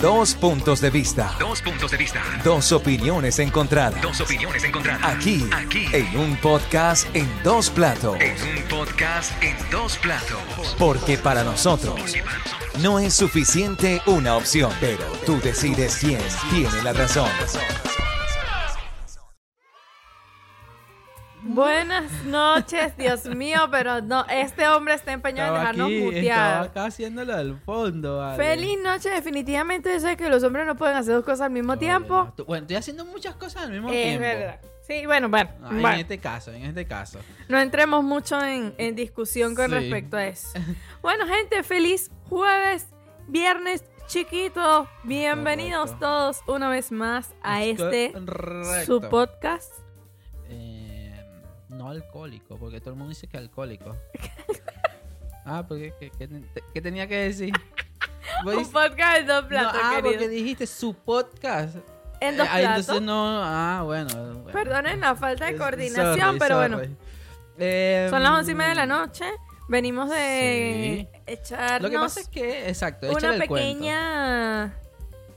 Dos puntos de vista. Dos puntos de vista. Dos opiniones encontradas. Dos opiniones encontradas. Aquí, Aquí. en un podcast en dos platos. En un podcast en dos platos. Porque para nosotros no es suficiente una opción, pero tú decides quién tiene la razón. Buenas noches, Dios mío, pero no, este hombre está empeñado en dejarnos aquí, estaba acá haciéndolo al fondo, vale. Feliz noche, definitivamente yo sé que los hombres no pueden hacer dos cosas al mismo tiempo. no, tú- Bueno, estoy haciendo muchas cosas al mismo Es tiempo. verdad. Sí, bueno, bueno, Ah, bueno. En este caso, en este caso. no entremos mucho en, en discusión con Sí. respecto a eso. Bueno, gente, feliz jueves, viernes chiquito. Bienvenidos Correcto. todos una vez más a Es este correcto. su podcast. No alcohólico, porque todo el mundo dice que alcohólico. ah, porque ¿qué, qué- qué- qué tenía que decir? Un dices- podcast de dos No, platos, ah, querido. porque dijiste su podcast. En dos Eh, ah, platos. entonces no, ah, bueno. bueno. Perdonen la falta de coordinación, sorry, pero sorry. bueno. Eh, Son las once y media de la noche. Venimos de Sí. echarnos Lo que pasa es que, exacto, una cuento. pequeña,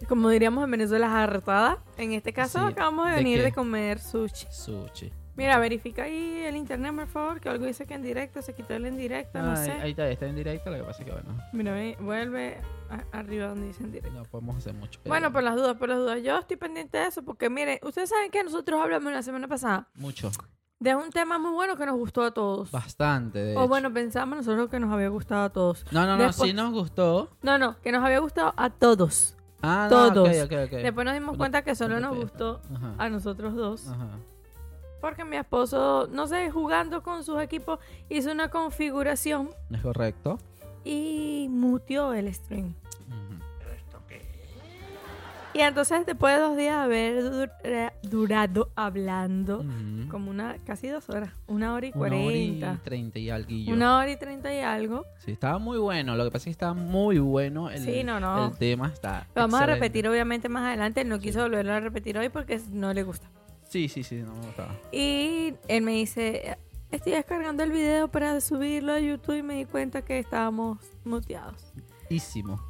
como diríamos en Venezuela, jartada. En este caso Sí, acabamos de ¿de venir qué? de comer sushi. Sushi. Mira, verifica ahí el internet, por favor, que algo dice que en directo, se quitó el en directo, no Ah, sé. Ahí está, está en directo, lo que pasa es que bueno, Mira, ve, vuelve a- arriba donde dice en directo. no podemos hacer mucho. pero Bueno, por las dudas, por las dudas. Yo estoy pendiente de eso porque, miren, ustedes saben que nosotros hablamos la semana pasada Mucho. de un tema muy bueno que nos gustó a todos. Bastante, de O hecho. bueno, pensamos nosotros que nos había gustado a todos. No, no, no, sí nos gustó. No, no, que nos había gustado a todos. Ah, no, Todos. ok, ok, ok. Después nos dimos cuenta que solo nos gustó a nosotros dos. Ajá. Porque mi esposo, no sé, jugando con sus equipos, hizo una configuración Es correcto. y muteó el stream. Y entonces después de dos días haber dura- durado hablando, como una, casi dos horas, una hora y Una hora y cuarenta. treinta y alguillo. Una hora y treinta y algo. Sí, estaba muy bueno. Lo que pasa es que estaba muy bueno. El, Sí, no, no. El tema está. Lo vamos a repetir obviamente más adelante. No quiso volverlo a repetir hoy porque no le gusta. Sí, sí, sí, no me gustaba. Y él me dice, estoy descargando el video para subirlo a YouTube y me di cuenta que estábamos muteados. Ísimo.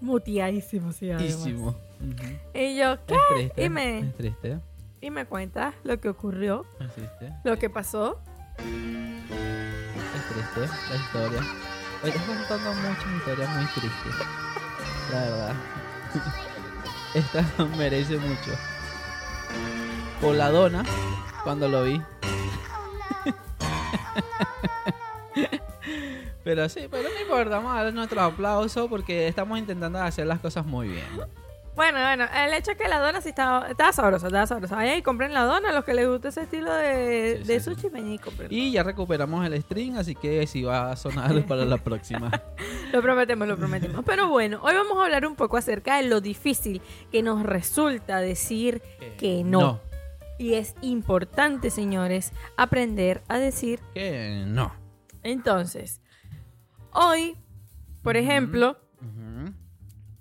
Muteadísimos, sí. Ísimo. Ujú. Y yo, ¿qué? Es triste. Y me- Es triste. Y me cuentas lo que ocurrió, Es triste. lo que pasó. Es triste la historia. Hoy estás contando muchas historias muy tristes. La verdad. Esta merece mucho. Por la dona, cuando lo vi. Pero sí, pero no importa, vamos a darle nuestro aplauso porque estamos intentando hacer las cosas muy bien. Bueno, bueno, el hecho es que la dona sí estaba, estaba sabrosa, estaba sabrosa. Ahí compren la dona, los que les guste ese estilo de, Sí, de sí, sí. sushi, ven y compren. Y ya recuperamos el stream, así que sí va a sonar para la próxima. Lo prometemos, lo prometemos. Pero bueno, hoy vamos a hablar un poco acerca de lo difícil que nos resulta decir que no. Y es importante, señores, aprender a decir Que no. entonces. Hoy, por ejemplo.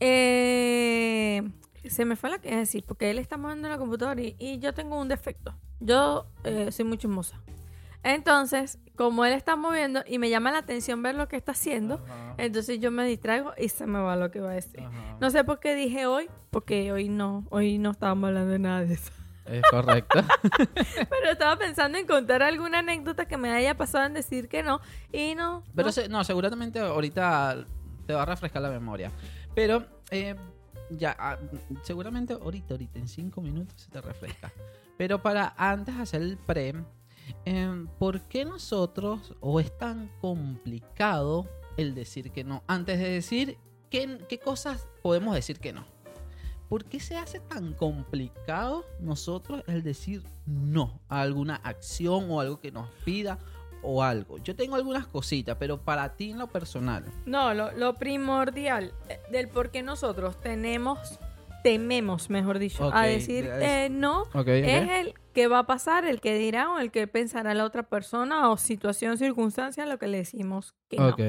Eh, se me fue la que decir, porque él está moviendo la computadora y, y yo tengo un defecto. Yo eh, soy muy chismosa. Entonces, como él está moviendo y me llama la atención ver lo que está haciendo, Ajá. entonces yo me distraigo y se me va lo que va a decir. Ajá. No sé por qué dije hoy, porque hoy no, hoy no estábamos hablando de nada de eso. Es correcto. Pero estaba pensando en contar alguna anécdota que me haya pasado en decir que no y no. Pero no. se- no, seguramente ahorita te va a refrescar la memoria. Pero eh, ya, ah, seguramente ahorita, ahorita, en cinco minutos se te refresca. Pero para antes hacer el pre, eh, ¿por qué nosotros, o es tan complicado el decir que no? Antes de decir, ¿qué, qué cosas podemos decir que no? ¿Por qué se hace tan complicado nosotros el decir no a alguna acción o algo que nos pida o algo? Yo tengo algunas cositas, pero para ti en lo personal. No, lo, lo primordial eh, del por qué nosotros tenemos, tememos, mejor dicho, a decir eh, no, es el que va a pasar, el que dirá o el que pensará la otra persona o situación, circunstancia, lo que le decimos que no. Ok,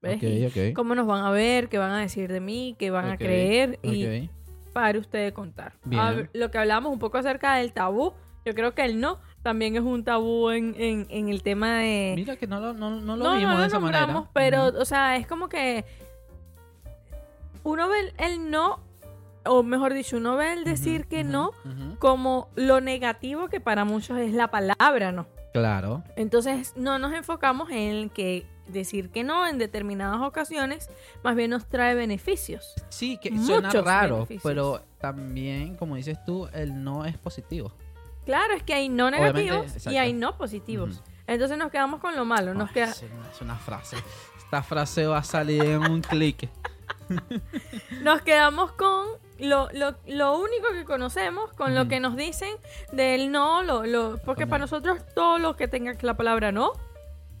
¿Ves? ok, ok. Cómo nos van a ver, qué van a decir de mí, qué van a creer y para usted de contar. Bien. Lo que hablamos un poco acerca del tabú, yo creo que el no también es un tabú en, en, en el tema de... Mira que no lo, no, no lo no, vimos no de lo esa nombramos, manera. pero, Ujú. o sea, es como que uno ve el, el no, o mejor dicho, uno ve el decir que no como lo negativo que para muchos es la palabra no. Claro. Entonces no nos enfocamos en que decir que no en determinadas ocasiones más bien nos trae beneficios. Sí, que suena Muchos raro, beneficios. pero también, como dices tú, el no es positivo. Claro, es que hay no Obviamente, negativos y hay no positivos. Entonces nos quedamos con lo malo, nos Ay, queda es, una, es una frase. Esta frase va a salir en un clic. nos quedamos con lo, lo, lo único que conocemos, con lo que nos dicen del no, lo, lo, porque para nosotros todo lo que tenga la palabra no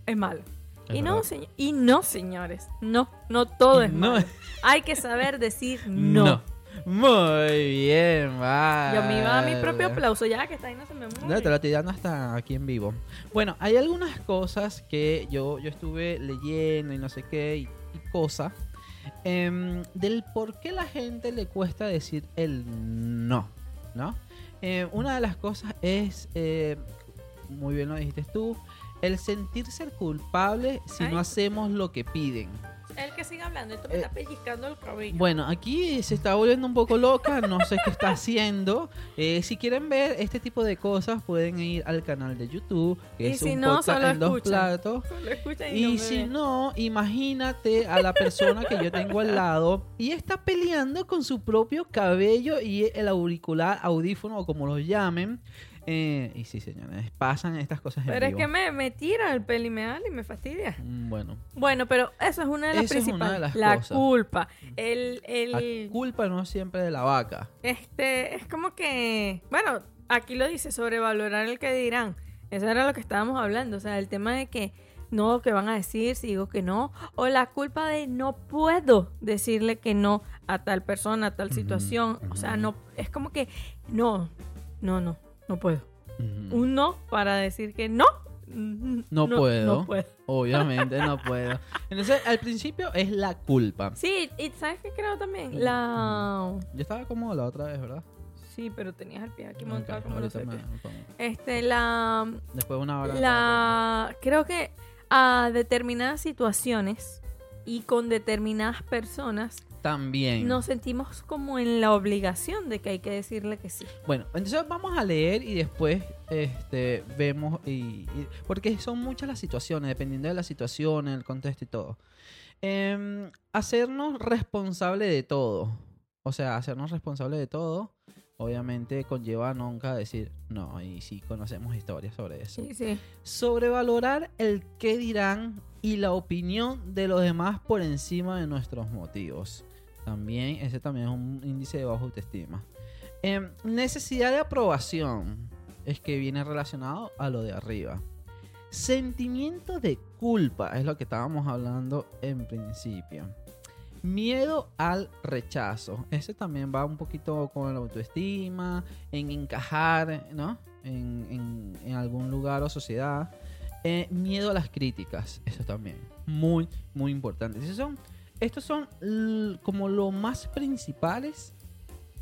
es malo. Es y no, y no, señores, no, no todo es No malo. Hay que saber decir no. Muy bien, va. Yo me iba a mi propio aplauso, ya que está ahí no se me No, mueve. te lo estoy dando hasta aquí en vivo. Bueno, hay algunas cosas que yo, yo estuve leyendo y no sé qué y, y cosas em, del por qué la gente le cuesta decir el no, ¿no? Eh, una de las cosas es, eh, muy bien lo dijiste tú, el sentirse culpable si Ay. no hacemos lo que piden. El que siga hablando, esto me Eh, está pellizcando el cabello. Bueno, aquí se está volviendo un poco loca, no sé qué está haciendo. Eh, si quieren ver este tipo de cosas, pueden ir al canal de YouTube, que Y es si un no, podcast en dos platos. Y, Y no me si ven. no, imagínate a la persona que yo tengo al lado y está peleando con su propio cabello y el auricular, audífono o como lo llamen. Eh, y sí, señores, pasan estas cosas en Pero es que me, me tira el peli me y me fastidia. Mm, Bueno, Bueno, pero eso es una de las Eso es una principales. de las la cosas. culpa. El, la el, culpa no siempre de la vaca. este, es como que, bueno, aquí lo dice, sobrevalorar el que dirán. Eso era lo que estábamos hablando. O sea, el tema de que no, que van a decir si digo que no. O la culpa de no puedo decirle que no a tal persona, a tal situación. O sea, no, es como que no, no, no, no puedo. Un no para decir que no. mm, No puedo. No puedo. Obviamente no puedo. Entonces, al principio es la culpa. Sí, y ¿sabes qué creo también? La... Yo estaba cómodo la otra vez, ¿verdad? Sí, pero tenías el pie aquí montado como sé me-. Este, la... Después de una hora. La... Creo que a determinadas situaciones y con determinadas personas También. nos sentimos como en la obligación de que hay que decirle que sí. Bueno, entonces vamos a leer y después este, vemos. Y, y- porque son muchas las situaciones, dependiendo de la situación, el contexto y todo. Em, hacernos responsable de todo. O sea, hacernos responsable de todo. Obviamente conlleva nunca decir no. Y sí conocemos historias sobre eso. Sí, sí. sobrevalorar el qué dirán y la opinión de los demás por encima de nuestros motivos. También, ese también es un índice de baja autoestima. Em, necesidad de aprobación es que viene relacionado a lo de arriba. Sentimiento de culpa es lo que estábamos hablando en principio. Miedo al rechazo. Ese también va un poquito con la autoestima, en encajar, ¿no? En, en- algún lugar o sociedad. Eh, miedo a las críticas. Eso también. Muy, muy importante. Esos son, estos son l- como lo más principales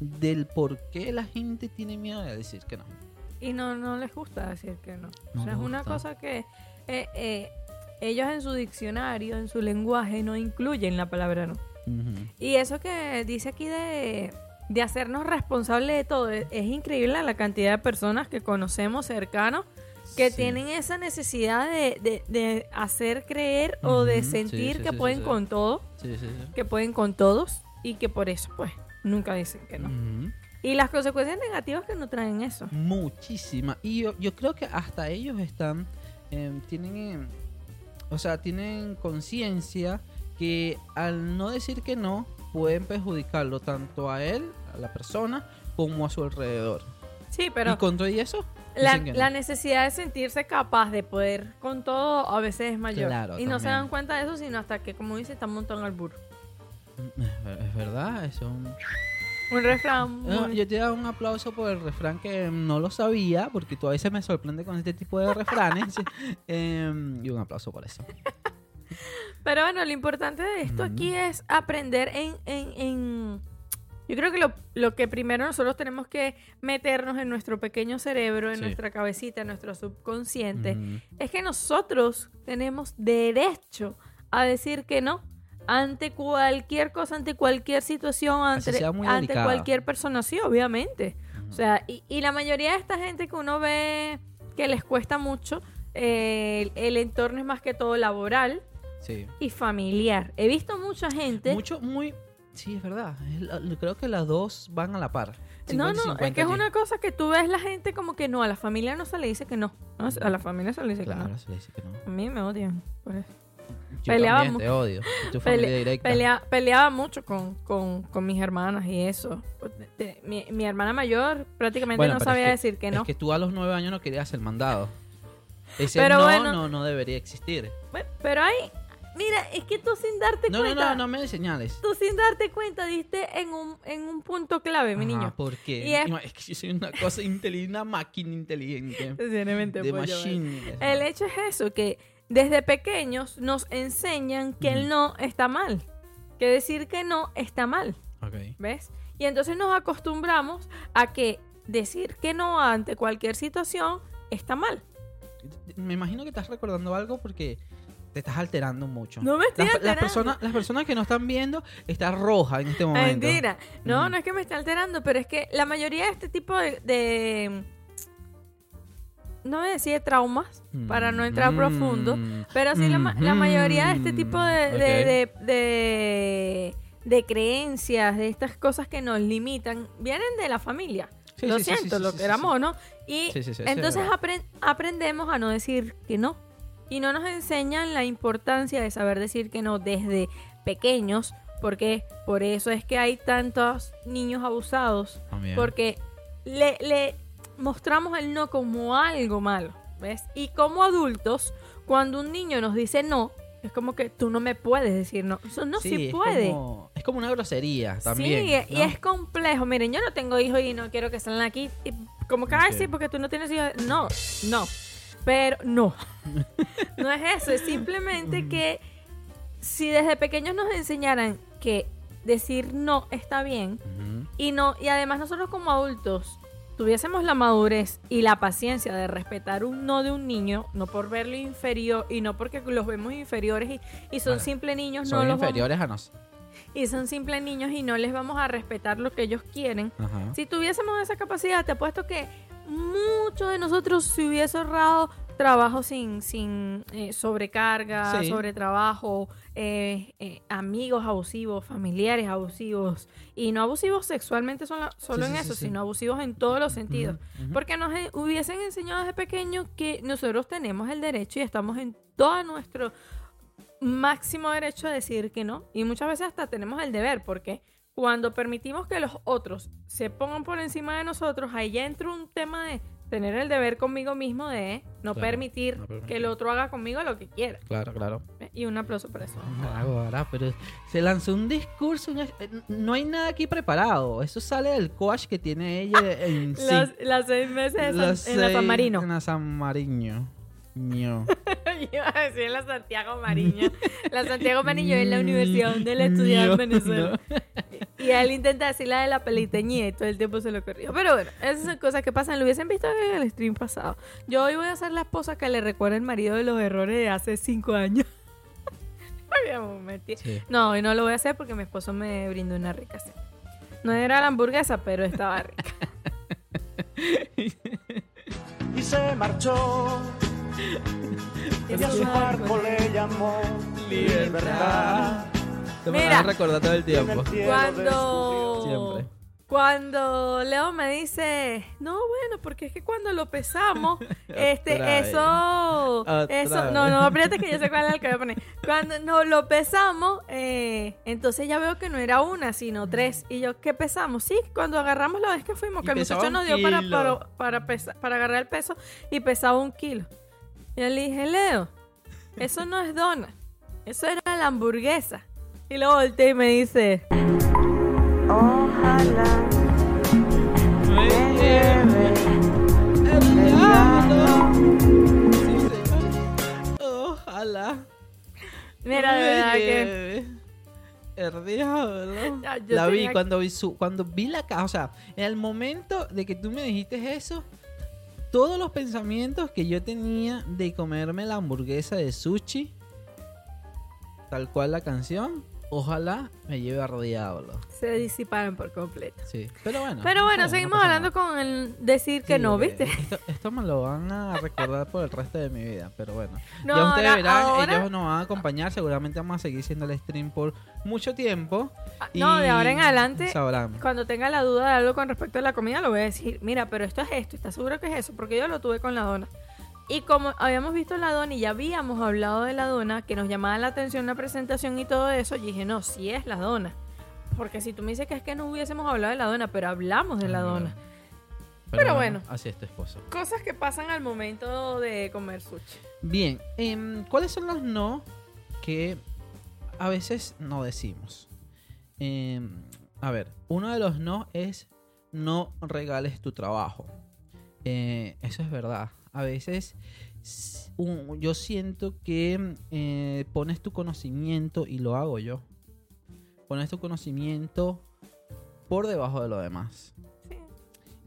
del por qué la gente tiene miedo de decir que no. Y no, no les gusta decir que no. No o sea, es una gusta. cosa que eh, eh, ellos en su diccionario, en su lenguaje, no incluyen la palabra no. Y eso que dice aquí de, de hacernos responsables de todo, es, es increíble la cantidad de personas que conocemos cercanos que Sí. tienen esa necesidad de, de- de hacer creer o de sentir sí, que pueden con todo, que pueden con todos y que por eso pues nunca dicen que no. Y las consecuencias negativas que no traen eso. Muchísima. Y yo, yo creo que hasta ellos están, em, tienen, em, o sea, tienen conciencia que al no decir que no, pueden perjudicarlo tanto a él, a la persona, como a su alrededor. Sí, pero... y con todo y eso, La, no. la necesidad de sentirse capaz de poder con todo a veces es mayor. Claro, y no se dan cuenta de eso sino hasta que, como dice, están montando al burro. Es ver- es verdad, eso es un... Un refrán No, muy- yo te doy un aplauso por el refrán que no lo sabía, porque tú a veces me sorprende con este tipo de refranes. Em, y un aplauso por eso. Pero bueno, lo importante de esto aquí es aprender en... en- en- Yo creo que lo, lo que primero nosotros tenemos que meternos en nuestro pequeño cerebro, en Sí. nuestra cabecita, en nuestro subconsciente, es que nosotros tenemos derecho a decir que no ante cualquier cosa, ante cualquier situación, ante, ante cualquier persona, sí, obviamente. O sea, y, y la mayoría de esta gente que uno ve que les cuesta mucho, eh, el, el entorno es más que todo laboral Sí. y familiar. He visto mucha gente... Mucho, muy. Sí, es verdad. Creo que las dos van a la par. No, 50 y no, 50 es que es una cosa que tú ves la gente como que no, a la familia no se le dice que no. ¿no? A la familia se le dice que Claro, no. se le dice que no. A mí me odian por eso. Yo también te odio. Tu Pele- familia directa. pelea- peleaba mucho con, con, con mis hermanas y eso. De- Mi, mi hermana mayor prácticamente Bueno, no es sabía que- decir que no. Es que tú a los nueve años no querías el mandado. Ese Pero no, bueno. no, no debería existir. Pero hay... Mira, es que tú sin darte No, no, cuenta... no, no me señales. Tú sin darte cuenta diste en un, en un punto clave, mi Ajá, niño. ¿Por qué? Y es- Es... que yo soy una cosa inteligente, una máquina inteligente. Sinceramente, De machine. El hecho es eso, que desde pequeños nos enseñan que el no está mal. Que decir que no está mal, Ok. ¿ves? Y entonces nos acostumbramos a que decir que no ante cualquier situación está mal. Me imagino que estás recordando algo porque te estás alterando mucho. No me estoy las, las alterando. personas, las personas que no están viendo está roja en este momento. Mentira. No, no es que me esté alterando, pero es que la mayoría de este tipo de... de- no voy a decir de traumas, para no entrar Mm. profundo, Pero sí, la, ma- la mayoría de este tipo de, de, de, de- de creencias, de estas cosas que nos limitan, vienen de la familia. Sí, lo sí, siento, sí, lo queramos o no. Y Sí, sí, sí, sí, entonces aprendemos a no decir que no. Y no nos enseñan la importancia de saber decir que no desde pequeños, porque por eso es que hay tantos niños abusados También. porque le, le mostramos el no como algo malo, ¿ves? Y como adultos, cuando un niño nos dice no, es como que tú no me puedes decir no. Eso no Sí, se es puede. como- es como una grosería también. sí, y es complejo. Miren, yo no tengo hijos y no quiero que salgan aquí. Y como que, ay, Ok. sí, porque tú no tienes hijos. No, no. Pero no. no es eso. Es simplemente que si desde pequeños nos enseñaran que decir no está bien, y no, y además nosotros como adultos tuviésemos la madurez y la paciencia de respetar un no de un niño, no por verlo inferior y no porque los vemos inferiores y, y son Bueno, simples niños, Son no los vamos- inferiores a nosotros. y son simples niños y no les vamos a respetar lo que ellos quieren. Ajá. Si tuviésemos esa capacidad, te apuesto que muchos de nosotros se hubiese ahorrado trabajo sin, sin eh, sobrecarga, Sí. sobretrabajo, eh, eh, amigos abusivos, familiares abusivos. Y no abusivos sexualmente solo, solo Sí, en sí, eso, sino abusivos en todos los sentidos. Porque nos hubiesen enseñado desde pequeños que nosotros tenemos el derecho y estamos en todo nuestro máximo derecho a decir que no. Y muchas veces hasta tenemos el deber, porque cuando permitimos que los otros se pongan por encima de nosotros, ahí ya entra un tema de tener el deber conmigo mismo de no Claro, permitir no permitir. que el otro haga conmigo lo que quiera. Claro, claro. Y un aplauso para eso. Ahora, pero se lanzó un discurso. eh, No hay nada aquí preparado. Eso sale del coach que tiene ella en sí. Las, las seis meses de San- en la San Marino. En la San Mariño. Ño. Iba a decir la Santiago Mariño. La Santiago Mariño es la universidad donde él estudiaba en Venezuela. Y él intenta decir la de la peliteñía y todo el tiempo se lo corrió. Pero bueno, esas son cosas que pasan. Lo hubiesen visto en el stream pasado. Yo hoy voy a ser la esposa que le recuerda al marido de los errores de hace cinco años. Habíamos metido. Sí. No, hoy no lo voy a hacer porque mi esposo me brindó una rica cena. No era la hamburguesa, pero estaba rica. y se marchó. Y a su barco le llamó libertad. Mira. recordar todo el tiempo. Cuando. Siempre. Cuando Leo me dice, no, bueno, porque es que cuando lo pesamos, este, eso, eso, vez. no, no, espérate que yo sé cuál es el que voy a poner. Cuando nos lo pesamos, eh, entonces ya veo que no era una, sino tres. Y yo, ¿qué pesamos? Sí, cuando agarramos la vez que fuimos, Y que el muchacho nos dio para, para, para, pesa- para agarrar el peso y pesaba un kilo. Y yo le dije, Leo, eso no es dona, eso era la hamburguesa. Y luego volteé y me dice, Ojalá Me lleve el el diablo. Sí, señor. Ojalá. mira, de me verdad que... El diablo. La vi cuando vi su, cuando vi la caja, o sea, en el momento de que tú me dijiste eso, todos los pensamientos que yo tenía de comerme la hamburguesa de sushi, tal cual la canción, ojalá me lleve a diablo. Se disiparon por completo. Sí. Pero bueno. Pero bueno, no, no seguimos hablando nada. con el decir que Sí, no, porque ¿viste? Esto, esto me lo van a recordar por el resto de mi vida, pero bueno. No, ya ustedes ahora- verán, ahora- ellos nos van a acompañar, seguramente vamos a seguir siendo el stream por mucho tiempo. Ah, No, de ahora en adelante, Sabrán. cuando tenga la duda de algo con respecto a la comida, lo voy a decir, mira, pero esto es esto, ¿estás seguro que es eso? Porque yo lo tuve con la dona. Y como habíamos visto la dona y ya habíamos hablado de la dona, que nos llamaba la atención la presentación y todo eso, yo dije, no, sí es la dona. Porque si tú me dices que es que no hubiésemos hablado de la dona, pero hablamos de la dona. Pero, Pero bueno. Así es tu esposo. Cosas que pasan al momento de comer sushi. Bien, em, ¿cuáles son los no que a veces no decimos? Em, a ver, uno de los no es no regales tu trabajo. Eh, eso es verdad. A veces un- yo siento que eh, pones tu conocimiento y lo hago yo. Pones tu conocimiento por debajo de lo demás Sí.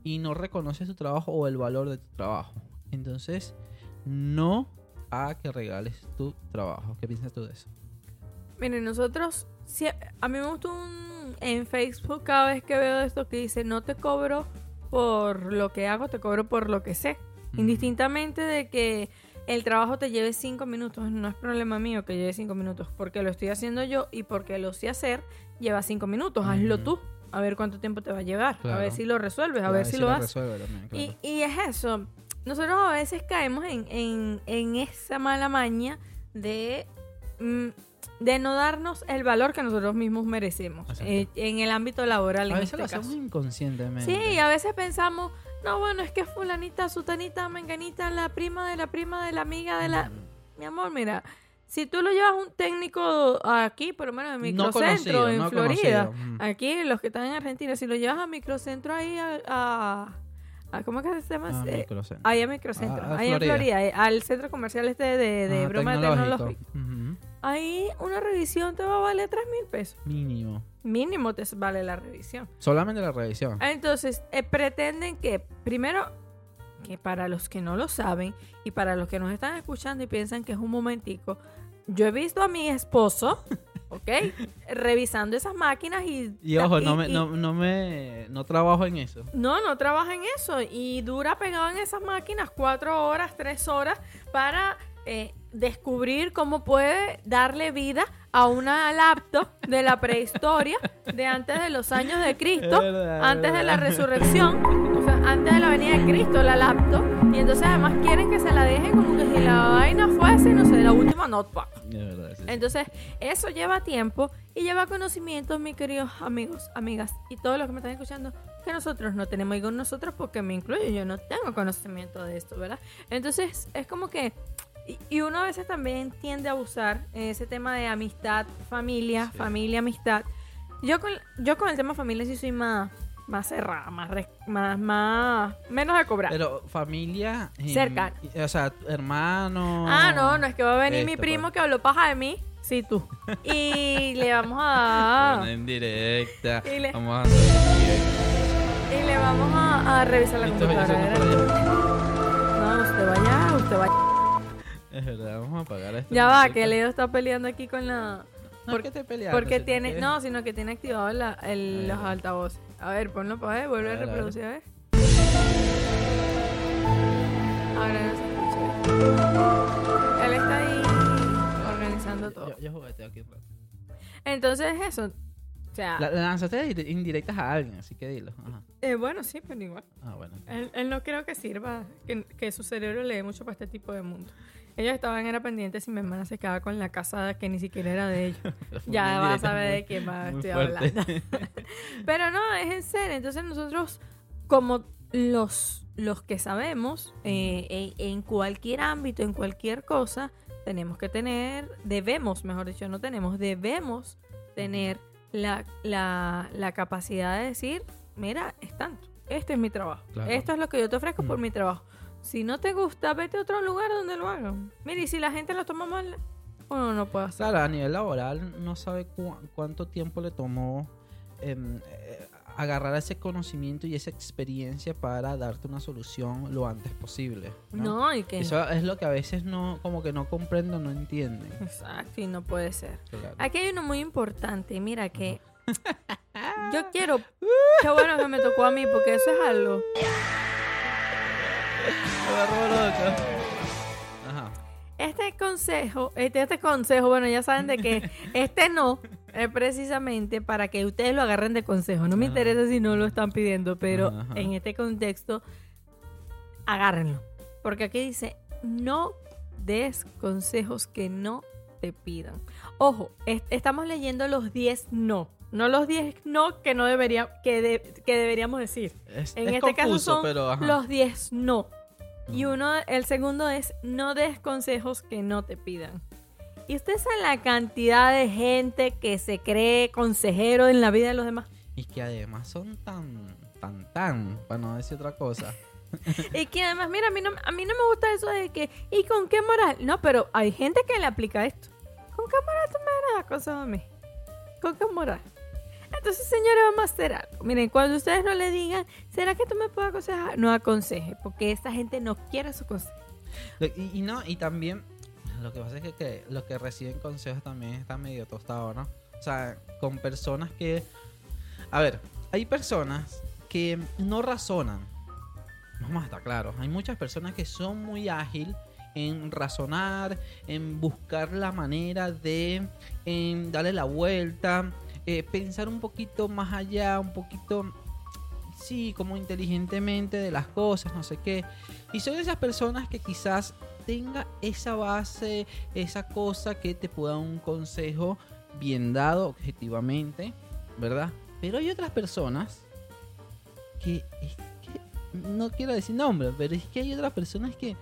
y no reconoces tu trabajo o el valor de tu trabajo. Entonces, no a que regales tu trabajo. ¿Qué piensas tú de eso? Miren, nosotros, si- a mí me gusta un, en Facebook cada vez que veo esto que dice, no te cobro por lo que hago, te cobro por lo que sé. Mm. Indistintamente de que el trabajo te lleve cinco minutos, no es problema mío que lleve cinco minutos, porque lo estoy haciendo yo y porque lo sé hacer, lleva cinco minutos, hazlo tú, a ver cuánto tiempo te va a llevar, a ver si lo resuelves, a ver si, lo haces. claro. Y, y es eso. Nosotros a veces caemos en, en- en esa mala maña de, mm, de no darnos el valor que nosotros mismos merecemos eh, en el ámbito laboral. a en veces lo este hacemos caso. inconscientemente. Sí, a veces pensamos, no, bueno, es que fulanita, sutanita, menganita, la prima de la prima de la amiga de la... Mi amor, mira, si tú lo llevas un técnico aquí, por lo menos en No Microcentro, conocido, en no Florida, conocido, aquí los que están en Argentina, si lo llevas a Microcentro ahí a... a- ¿Cómo es que se llama? Ah, Eh, microcentro. Ahí a Microcentro, Ah, a ahí en Florida. Florida, eh, al centro comercial este de, de Ah, broma de tecnológico. tecnológico. Ahí una revisión te va a valer 3 mil pesos. Mínimo. Mínimo te vale la revisión. Solamente la revisión. Entonces, eh, pretenden que, primero, que para los que no lo saben y para los que nos están escuchando y piensan que es un momentico, yo he visto a mi esposo, ¿ok? Revisando esas máquinas y... Y ojo, no me, y- no, no me no trabajo en eso. no, no trabaja en eso y dura pegado en esas máquinas cuatro horas, tres horas para eh, descubrir cómo puede darle vida a una laptop de la prehistoria, de antes de los años de Cristo, verdad, antes es de la resurrección, o sea, antes de la venida de Cristo, la laptop, y entonces además quieren que se la dejen como que si la vaina fuese, no sé, la última notebook. Sí. Entonces, eso lleva tiempo y lleva conocimientos, mis queridos amigos, amigas y todos los que me están escuchando, que nosotros no tenemos. Y con nosotros, porque me incluyo, yo no tengo conocimiento de esto, ¿verdad? Entonces, es como que. Y, y uno a veces también tiende a abusar en ese tema de amistad, familia, Sí. familia, amistad. Yo con, yo con el tema familia sí soy más, más cerrada, más, más, más, menos de cobrar. Pero familia. Cercana. y- O sea, hermano. Ah, no, no es que va a venir mi primo pues. que habló paja de mí. Sí, tú. Y le vamos a dar. En directa. Y le- Vamos a. Y le vamos a, a revisar la computadora. No, usted vaya, usted vaya. Es verdad, vamos a apagar esto. Ya va, que Leo está peleando aquí con la. No, por- que te peleando, Porque tiene. que- No, sino que tiene activado la- el- los altavoces. A ver, ponlo para ver, vuelve a A ver, a ver. reproducir, a ver. Ahora no se escucha. Él está ahí organizando todo. Yo, yo jugueteo aquí un rato. Entonces, eso. O sea, La, la lanzaste dire- indirectas a alguien, así que dilo. Ajá. eh, bueno, sí, pero igual. Ah, bueno. Él, él no creo que sirva, que, que su cerebro le dé mucho para este tipo de mundo. Ellos estaban era pendientes si mi hermana se quedaba con la casa que ni siquiera era de ellos. Ya vas a muy- de quién más estoy fuerte. hablando. Pero no, es en serio. Entonces nosotros, como los, los que sabemos, eh, en, en cualquier ámbito, en cualquier cosa, tenemos que tener, debemos, mejor dicho, no tenemos, debemos tener la, la, la capacidad de decir, mira, es tanto, este es mi trabajo, Claro. esto es lo que yo te ofrezco por Mm. mi trabajo. Si no te gusta, vete a otro lugar donde lo hagan. Mira, y si la gente lo toma mal, uno no puede hacer. Claro, a nivel laboral no sabe cu- cuánto tiempo le tomó em, eh, agarrar ese conocimiento y esa experiencia para darte una solución lo antes posible. ¿no? No, y que... Eso es lo que a veces no, como que no comprendo, no entienden. Exacto, y no puede ser. Claro. Aquí hay uno muy importante, mira que yo quiero... Qué bueno que me tocó a mí, porque eso es algo. Ajá. Este consejo, este, este consejo, bueno, ya saben de que este no es precisamente para que ustedes lo agarren de consejo. No me Ajá. interesa si no lo están pidiendo, pero Ajá, en este contexto, agárrenlo. Porque aquí dice, no des consejos que no te pidan. Ojo, es- estamos leyendo los 10 no. No los 10 no que no debería, que, de- que deberíamos decir. Es, En es este caso son pero los 10 no. Y uno, el segundo es no des consejos que no te pidan. Y usted sabe la cantidad de gente que se cree consejero en la vida de los demás. Y que además son tan, tan, tan, para no decir otra cosa. Y que además, mira, a mí, no, a mí no me gusta eso de que, ¿y con qué moral? No, pero hay gente que le aplica esto. ¿Con qué moral tú me das consejos a mí? ¿Con qué moral? Entonces, señores, vamos a hacer algo. Miren, cuando ustedes no le digan, ¿será que tú me puedes aconsejar? No aconseje, porque esta gente no quiere su consejo. Y, no, y también, lo que pasa es que, que los que reciben consejos también están medio tostados, ¿no? O sea, con personas que... A ver, hay personas que no razonan. Vamos a estar claros. Hay muchas personas que son muy ágil en razonar, en buscar la manera de en darle la vuelta, eh, pensar un poquito más allá, un poquito, sí, como inteligentemente de las cosas, no sé qué. Y son esas personas que quizás tenga esa base, esa cosa que te pueda dar un consejo bien dado objetivamente, ¿verdad? Pero hay otras personas que que no quiero decir nombres, pero es que hay otras personas que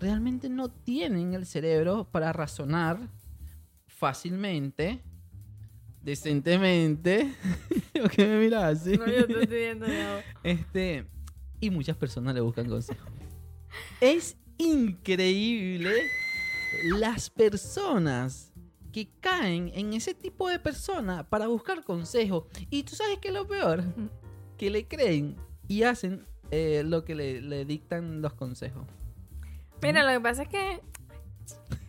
realmente no tienen el cerebro para razonar fácilmente, decentemente. ¿Por qué me miras así? No, yo te estoy viendo ya. Este, y muchas personas le buscan consejo. es increíble las personas que caen en ese tipo de persona para buscar consejo. Y tú sabes que es lo peor, que le creen y hacen eh, lo que le, le dictan los consejos. Mira, lo que pasa es que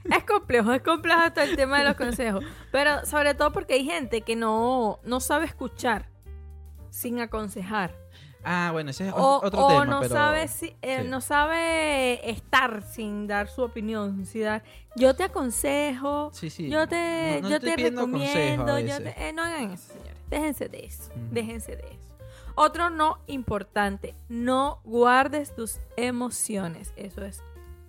es complejo, es complejo todo el tema de los consejos. Pero sobre todo porque hay gente que no, no sabe escuchar sin aconsejar. Ah, bueno, ese es O, otro o tema. no pero- sabe si, eh, sí. no sabe estar sin dar su opinión. sin dar, yo te aconsejo, Sí, sí. yo te, No- no yo te recomiendo. yo veces. te- eh, no hagan eso, señores. Déjense de eso. Ujú. Déjense de eso. Otro no importante. No guardes tus emociones. Eso es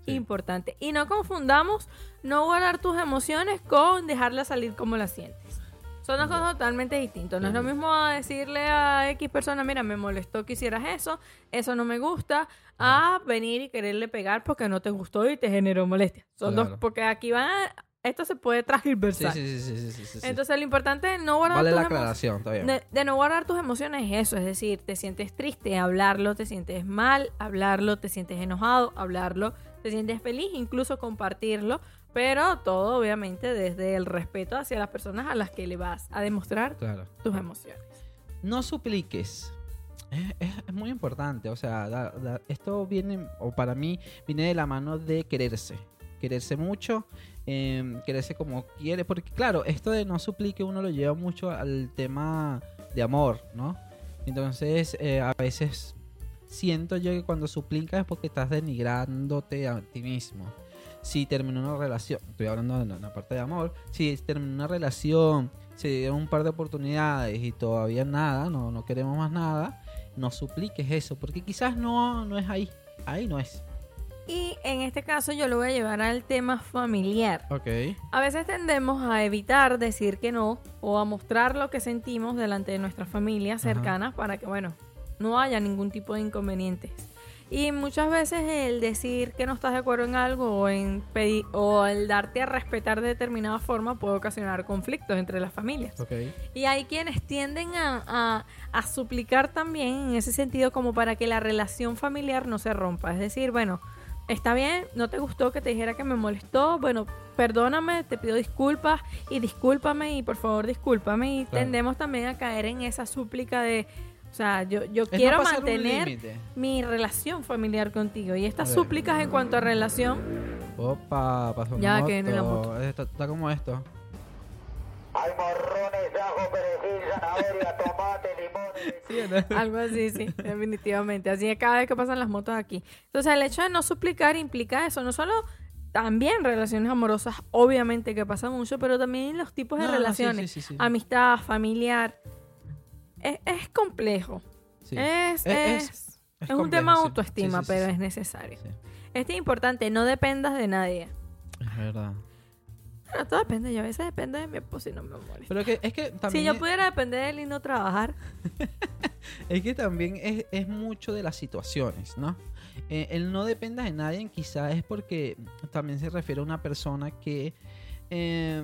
Sí. importante. Y no confundamos no guardar tus emociones con dejarlas salir como las sientes. Son dos cosas totalmente distintas. No es lo mismo a decirle a X persona, mira, me molestó que hicieras eso, eso no me gusta, a venir y quererle pegar porque no te gustó y te generó molestia. Son dos, porque aquí van a- esto se puede Sí, transversal. sí, sí, sí. Entonces lo importante es no guardar vale tus la aclaración, está bien. de, de no guardar tus emociones es eso, es decir, te sientes triste, hablarlo, te sientes mal, hablarlo, te sientes enojado, hablarlo, te sientes feliz, incluso compartirlo, pero todo obviamente desde el respeto hacia las personas a las que le vas a demostrar Claro. tus emociones. no supliques. Es, es- es muy importante, o sea, da- da- esto viene, o para mí, viene de la mano de quererse. Quererse mucho, em, quererse como quiere, porque claro, esto de no suplique uno lo lleva mucho al tema de amor, ¿no? Entonces, eh, a veces siento yo que cuando suplicas es porque estás denigrándote a ti mismo. Si terminó una relación, estoy hablando de la, parte de amor, si terminó una relación, se dieron un par de oportunidades y todavía nada, no, no queremos más nada, no supliques eso, porque quizás no, no es ahí, ahí no es. Y en este caso yo lo voy a llevar al tema familiar. Ok. A veces tendemos a evitar decir que no o a mostrar lo que sentimos delante de nuestras familias Ajá. cercanas para que, bueno, no haya ningún tipo de inconvenientes. Y muchas veces el decir que no estás de acuerdo en algo o, en pedir, o el darte a respetar de determinada forma puede ocasionar conflictos entre las familias. Y hay quienes tienden a, a- a suplicar también en ese sentido como para que la relación familiar no se rompa. Es decir, bueno, está bien, no te gustó que te dijera que me molestó, bueno, perdóname, te pido disculpas y discúlpame y por favor discúlpame. Y Claro. tendemos también a caer en esa súplica de, O sea, yo, yo no quiero mantener mi relación familiar contigo. Y estas súplicas en cuanto a relación, Opa, pasó Ya que viene la moto. Esto- está como esto. Hay morrones, ajo, perejil, zanahoria, tomate, limón. algo así, sí, definitivamente. Así es cada vez que pasan las motos aquí. Entonces, el hecho de no suplicar implica eso, no solo también relaciones amorosas, obviamente que pasa mucho, pero también los tipos de No, no, sí, relaciones, sí, sí, sí. amistad, familiar. Es, es complejo. Sí. Es, Es- es, un tema de sí. autoestima, Sí, pero es necesario. Este es importante, no dependas de nadie. es verdad. Pero todo depende, yo a veces depende de mi esposo y no me molesta. Pero que, es que también, Si yo pudiera depender de él y no trabajar, es, que también es, es mucho de las situaciones, ¿no? Eh, el no dependa de nadie quizás es porque también se refiere a una persona que eh,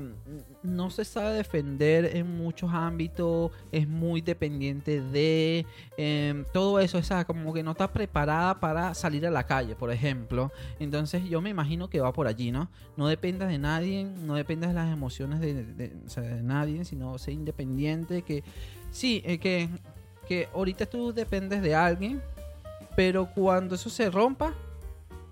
no se sabe defender en muchos ámbitos, es muy dependiente de eh, todo eso, o como que no está preparada para salir a la calle, por ejemplo. Entonces yo me imagino que va por allí, ¿no? No dependas de nadie, no dependas de las emociones de, nadie, sino sé independiente, que sí, eh, que, que ahorita tú dependes de alguien, pero cuando eso se rompa,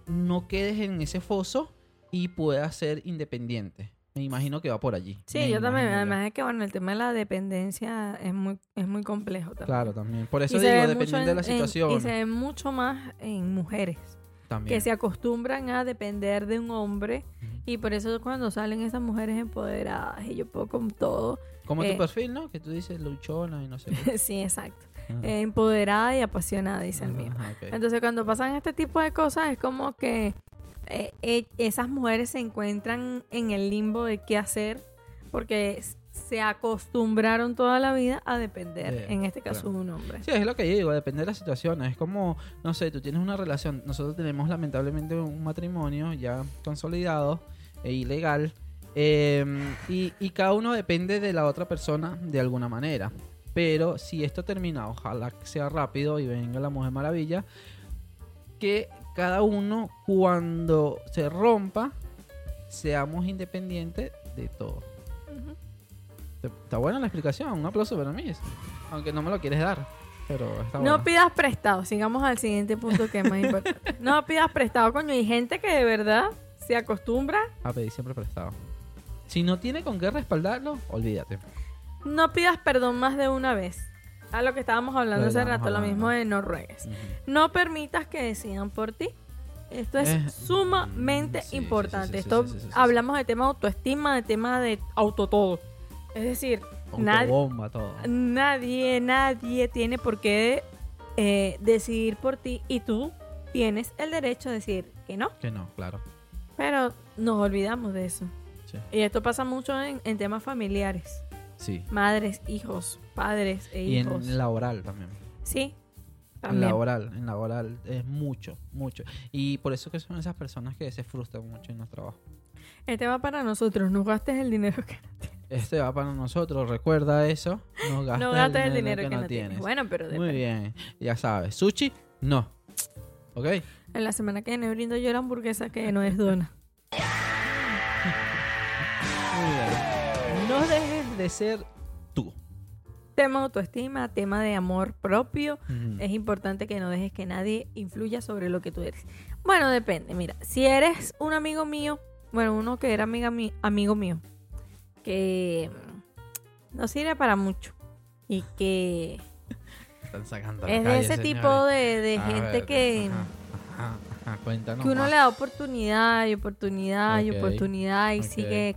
no quedes en ese foso y puedas ser independiente. Me imagino que va por allí. Sí, Me yo también. Además es que, bueno, el tema de la dependencia es muy, es muy complejo también. Claro, también. Por eso digo, dependiendo de la en- situación. y se ve mucho más en mujeres también. que se acostumbran a depender de un hombre. Y por eso cuando salen esas mujeres empoderadas y yo puedo con todo. Como eh, tu perfil, ¿no? Que tú dices luchona y no sé qué. sí, exacto. Eh, empoderada y apasionada, dice el mío. Ajá, ok. Entonces cuando pasan este tipo de cosas es como que eh, eh, esas mujeres se encuentran en el limbo de qué hacer porque se acostumbraron toda la vida a depender, De- en este caso, claro. de un hombre. Sí, es lo que yo digo, depende de la situación. Es como, no sé, tú tienes una relación. Nosotros tenemos lamentablemente un matrimonio ya consolidado e ilegal. eh, y, y cada uno depende de la otra persona de alguna manera. Pero si esto termina, ojalá que sea rápido y venga la Mujer Maravilla, que cada uno cuando se rompa, seamos independientes de todo. Está buena la explicación, un aplauso para mí. Aunque no me lo quieres dar, pero está No pidas prestado, sigamos al siguiente punto que es más importante. No pidas prestado, coño. Hay gente que de verdad se acostumbra. A pedir siempre prestado. Si no tiene con qué respaldarlo, olvídate. No pidas perdón más de una vez. A lo que estábamos hablando hace rato, lo mismo de no ruegues. No permitas que decidan por ti. Esto es Eh, sumamente sí, importante. sí, sí, Esto hablamos de tema de autoestima, de tema de autotodo. Es decir, nadie, todo. nadie, nadie tiene por qué eh, decidir por ti y tú tienes el derecho a decir que no. Que no, claro. Pero nos olvidamos de eso. Sí. Y esto pasa mucho en, en temas familiares. Sí. Madres, hijos, padres e Y hijos. en laboral también. Sí, En también. laboral, en laboral es mucho, mucho. Y por eso que son esas personas que se frustran mucho en los trabajos. Este va para nosotros, no gastes el dinero que no tienes. Este va para nosotros, recuerda eso. No gastes, No gastes el dinero que, no tienes. tienes. Bueno, pero Muy bien, ya sabes. Sushi, no. ¿Ok? En la semana que viene brindo yo la hamburguesa que no es dona. De ser tú. tema de autoestima, tema de amor propio. Es importante que no dejes que nadie influya sobre lo que tú eres. Bueno, depende. Mira, si eres un amigo mío, bueno, uno que era amiga mi- amigo mío, que mm, no sirve para mucho y que Están sacando es de calle, ese señores. tipo de, gente ver, que, Ajá, ajá, ajá, cuéntanos que uno más. le da oportunidad y oportunidad y oportunidad y sigue.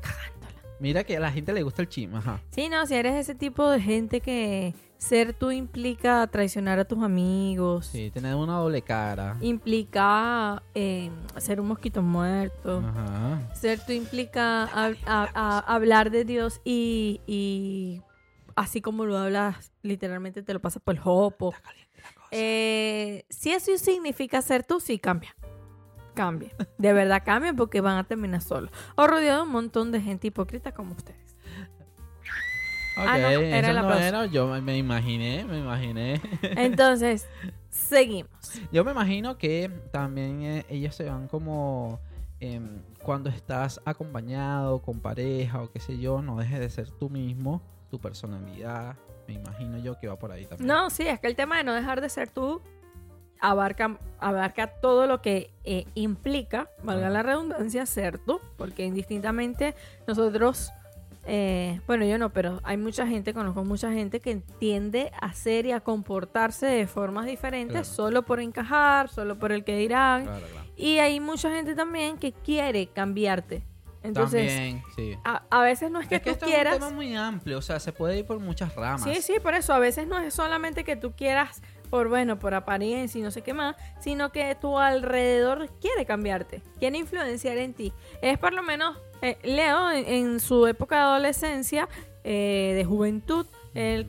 Mira que a la gente le gusta el chisme, ajá. Sí, no, si eres ese tipo de gente que ser tú implica traicionar a tus amigos, Sí, tener una doble cara. implica eh, ser un mosquito muerto, Ajá. ser tú implica hab- a- a- hablar de Dios y, y así como lo hablas, literalmente te lo pasas por el jopo. Eh, si eso significa ser tú, sí, cambia. Cambia. De verdad cambia porque van a terminar solos. O rodeado de un montón de gente hipócrita como ustedes. Ok, Ah, no, era eso no era, yo me- me imaginé, me imaginé. Entonces, seguimos. Yo me imagino que también eh, ellos se van como em, cuando estás acompañado con pareja o qué sé yo, no dejes de ser tú mismo, tu personalidad, Me imagino yo que va por ahí también. No, sí, es que el tema de no dejar de ser tú abarca, abarca todo lo que eh, implica, valga la redundancia, ser tú, porque indistintamente nosotros, eh, bueno, yo no, pero hay mucha gente, conozco mucha gente que tiende a ser y a comportarse de formas diferentes Claro. solo por encajar, solo por el que dirán. Claro, claro. Y hay mucha gente también que quiere cambiarte. Entonces, también, sí. a, a veces no es que es que tú esto quieras... es un tema muy amplio, o sea, se puede ir por muchas ramas. Sí, sí, por eso a veces no es solamente que tú quieras por bueno, por apariencia y no sé qué más, sino que tu alrededor quiere cambiarte, quiere influenciar en ti. Es por lo menos eh, Leo en, su época de adolescencia, eh, de juventud, él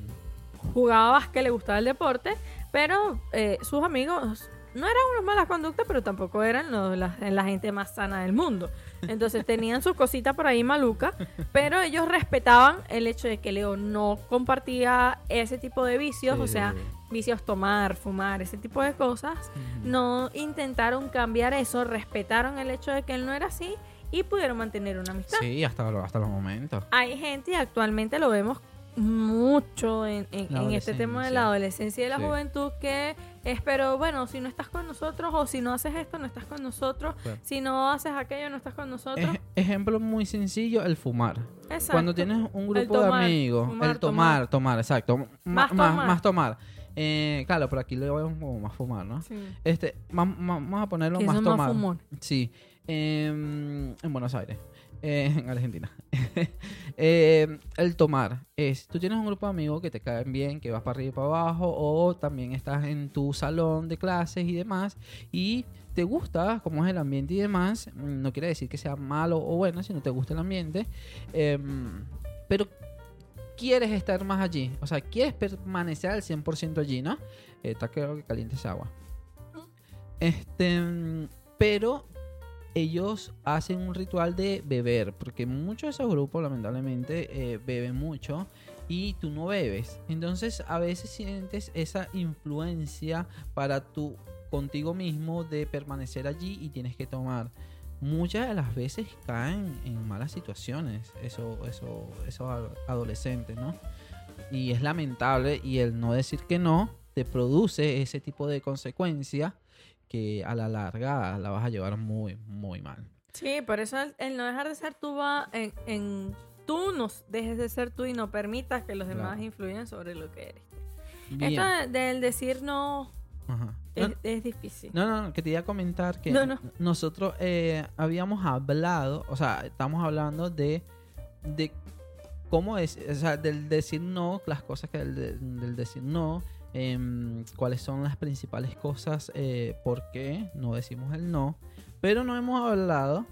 jugaba básquet, le gustaba el deporte, pero eh, sus amigos no eran unos malas conductas, pero tampoco eran los- la gente más sana del mundo. Entonces tenían sus cositas por ahí maluca, pero ellos respetaban el hecho de que Leo no compartía ese tipo de vicios, Sí, o sea, vicios tomar, fumar, ese tipo de cosas. No intentaron cambiar eso, respetaron el hecho de que él no era así y pudieron mantener una amistad. Sí, hasta, lo- hasta los momentos. Hay gente, y actualmente lo vemos mucho en, en- La en este tema de la adolescencia y de la Sí. juventud, que es, pero bueno, si no estás con nosotros o si no haces esto, no estás con nosotros, si no haces aquello, no estás con nosotros. Ej- ejemplo muy sencillo, el fumar. Exacto. Cuando tienes un grupo tomar, de amigos, fumar, el tomar, tomar, exacto. M- Más ma- tomar. más tomar. Eh, claro, por aquí le voy a como más fumar, ¿no? Sí. Este, vamos a ponerlo más tomar. Sí, em, en Buenos Aires, eh, en Argentina. Eh, el tomar es, tú tienes un grupo de amigos que te caen bien, que vas para arriba y para abajo, o también estás en tu salón de clases y demás, y te gusta cómo es el ambiente y demás, no quiere decir que sea malo o bueno, si no te gusta el ambiente, em, pero quieres estar más allí, o sea, quieres permanecer al 100% allí, ¿no? Eh, está claro que caliente esa agua. Este, pero ellos hacen un ritual de beber, porque muchos de esos grupos lamentablemente eh, beben mucho y tú no bebes. Entonces a veces sientes esa influencia para tú contigo mismo de permanecer allí y tienes que tomar. Muchas de las veces caen en malas situaciones esos eso, esos ado- adolescentes, ¿no? Y es lamentable y el no decir que no te produce ese tipo de consecuencia que a la larga la vas a llevar muy, muy mal. Sí, por eso el, no dejar de ser tú va en, en tú no dejes de ser tú y no permitas que los demás Claro. influyan sobre lo que eres. Bien. Esto de- del decir no Ajá. es, No, es difícil. no, no, no, que te iba a comentar que No, no. nosotros eh, habíamos hablado, o sea, estamos hablando de, de cómo es, o sea, del decir no, las cosas que del, del decir no, em, cuáles son las principales cosas, eh, por qué no decimos el no, pero no hemos hablado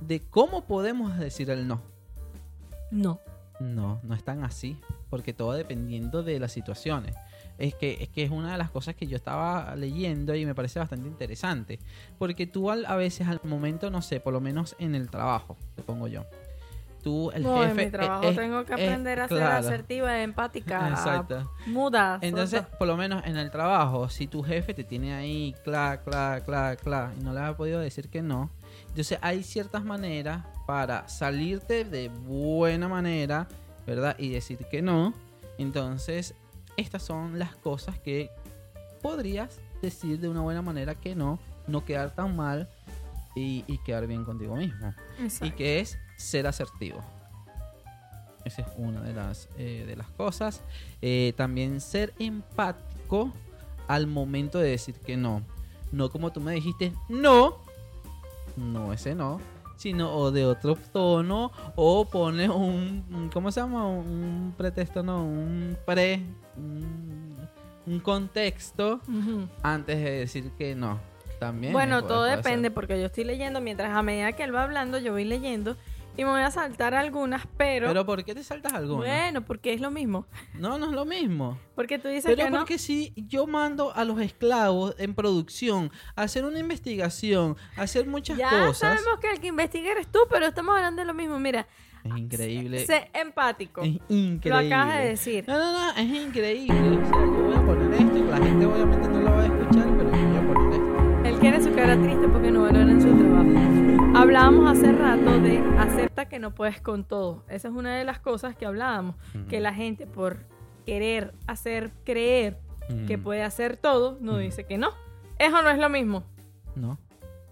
de cómo podemos decir el no. No. No, no es tan así, porque todo dependiendo de las situaciones. Es que, es que es una de las cosas que yo estaba leyendo y me parece bastante interesante. Porque tú al- a veces al momento, no sé, por lo menos en el trabajo, te pongo yo. Tú, el No, en jefe... mi trabajo es- tengo que es- aprender a ser claro. asertiva, empática, Exacto. muda. Entonces, por lo menos en el trabajo, si tu jefe te tiene ahí, cla, cla, cla, cla, y no le has podido decir que no, entonces hay ciertas maneras para salirte de buena manera, ¿verdad? Y decir que no. Entonces, estas son las cosas que podrías decir de una buena manera que no, no quedar tan mal y, y quedar bien contigo mismo y que es ser asertivo. Esa es una de las, eh, de las cosas. Eh, también ser empático al momento de decir que no. No como tú me dijiste, no. No ese no. Sino o de otro tono o pones un, ¿cómo se llama? Un pretexto, no, un pre, un, un contexto antes de decir que no. También. Bueno, todo depende ser. porque yo estoy leyendo mientras a medida que él va hablando yo voy leyendo y me voy a saltar algunas, pero, Pero ¿por qué te saltas alguna? bueno, porque es lo mismo. No, no es lo mismo. Porque tú dices Pero que no. porque si yo mando a los esclavos en producción a hacer una investigación, a hacer muchas Ya cosas, sabemos que el que investiga eres tú, pero estamos hablando de lo mismo. Mira, es increíble. sé empático. Es increíble. Lo acabas de decir. No, no, no, es increíble. O sea, yo voy a poner esto y la gente obviamente no lo va a escuchar, pero yo voy a poner esto. Él quiere su cara triste porque no valoran su trabajo. Hablábamos hace rato de acepta que no puedes con todo. Esa es una de las cosas que hablábamos. Que la gente por querer hacer creer que puede hacer todo, no dice que no. Eso no es lo mismo. No.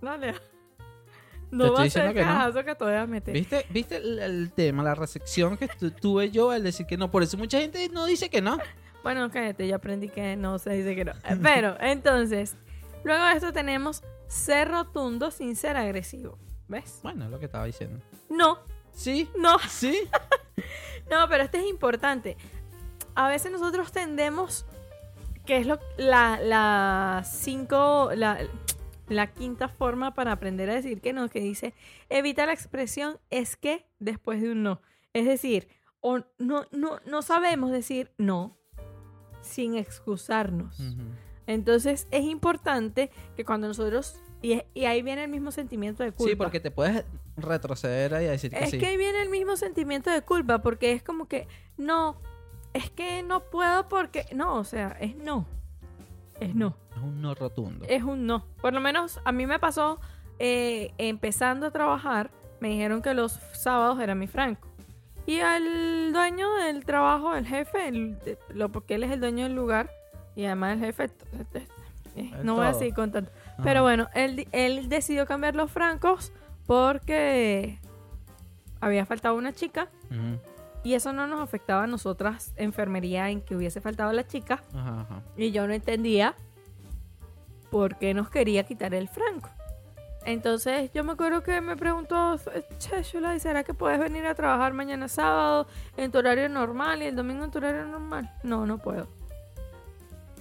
Dale. Te No estoy va a ser que no. que te voy a meter. ¿Viste, ¿Viste el, el tema, la recepción que tu- tuve yo al decir que no? Por eso mucha gente no dice que no. Bueno, cállate, yo aprendí que no se dice que no. Eh, Pero, entonces, luego de esto tenemos ser rotundo sin ser agresivo. ¿Ves? Bueno, es lo que estaba diciendo. No, ¿Sí? no, ¿Sí? no, pero este es importante. A veces nosotros tendemos, que es lo, la, la cinco, la, la quinta forma para aprender a decir que no, que dice, evita la expresión es que después de un no. Es decir, o no, no, no sabemos decir no sin excusarnos. Entonces es importante que cuando nosotros, y, es- y ahí viene el mismo sentimiento de culpa. Sí, porque te puedes retroceder ahí a decir que Es sí. que ahí viene el mismo sentimiento de culpa, porque es como que, no, es que no puedo porque, no, o sea, es no. Es no. Es un no rotundo. Es un no. Por lo menos a mí me pasó, eh, empezando a trabajar, me dijeron que los sábados era mi franco. Y al dueño del trabajo, el jefe, el- de- lo, porque él es el dueño del lugar, y además el jefe, no voy a seguir contando. Ajá. Pero bueno, él, él decidió cambiar los francos porque había faltado una chica y eso no nos afectaba a nosotras, enfermería, en que hubiese faltado la chica. Ajá, ajá. Y yo no entendía por qué nos quería quitar el franco. Entonces yo me acuerdo que me preguntó, che, Shula, ¿y ¿será que puedes venir a trabajar mañana sábado en tu horario normal y el domingo en tu horario normal? No, no puedo.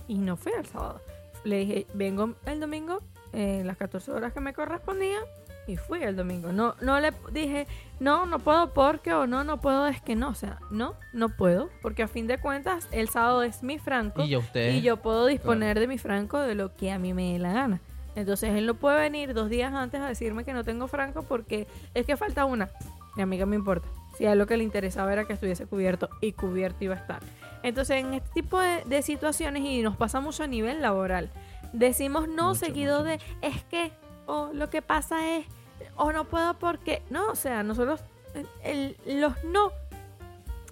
Y no fui al sábado. Le dije, vengo el domingo, eh, las 14 horas que me correspondían, y fui el domingo. No, no le dije, no, no puedo porque, o no, no puedo, es que no. O sea, no, no puedo, porque a fin de cuentas el sábado es mi franco. Y yo usted. Y yo puedo disponer de mi franco de lo que a mí me dé la gana. Entonces él no puede venir dos días antes a decirme que no tengo franco porque es que falta una. Y a mí que me importa. Si a él lo que le interesaba era que estuviese cubierto y cubierto iba a estar. Entonces en este tipo de, de situaciones y nos pasa mucho a nivel laboral, decimos no Mucho, seguido mucho, de mucho. es que o lo que pasa es o no puedo porque no, o sea, nosotros el- los no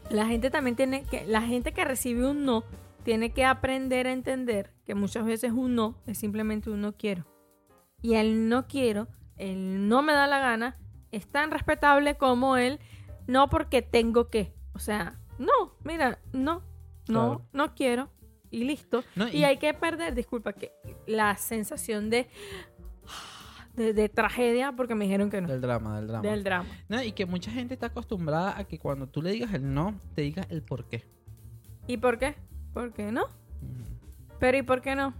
la gente también tiene que, la gente que recibe un no, tiene que aprender a entender que muchas veces un no es simplemente un no quiero. Y el no quiero, el no me da la gana, es tan respetable como el no porque tengo que. O sea, no, mira, no, no, Claro. no quiero. Y listo. No, y, y- hay que perder, disculpa, que la sensación de, de, de tragedia porque me dijeron que no. Del drama, del drama. Del drama. No, y que mucha gente está acostumbrada a que cuando tú le digas el no, te digas el por qué. ¿Y por qué? ¿Por qué no? Pero ¿y por qué no?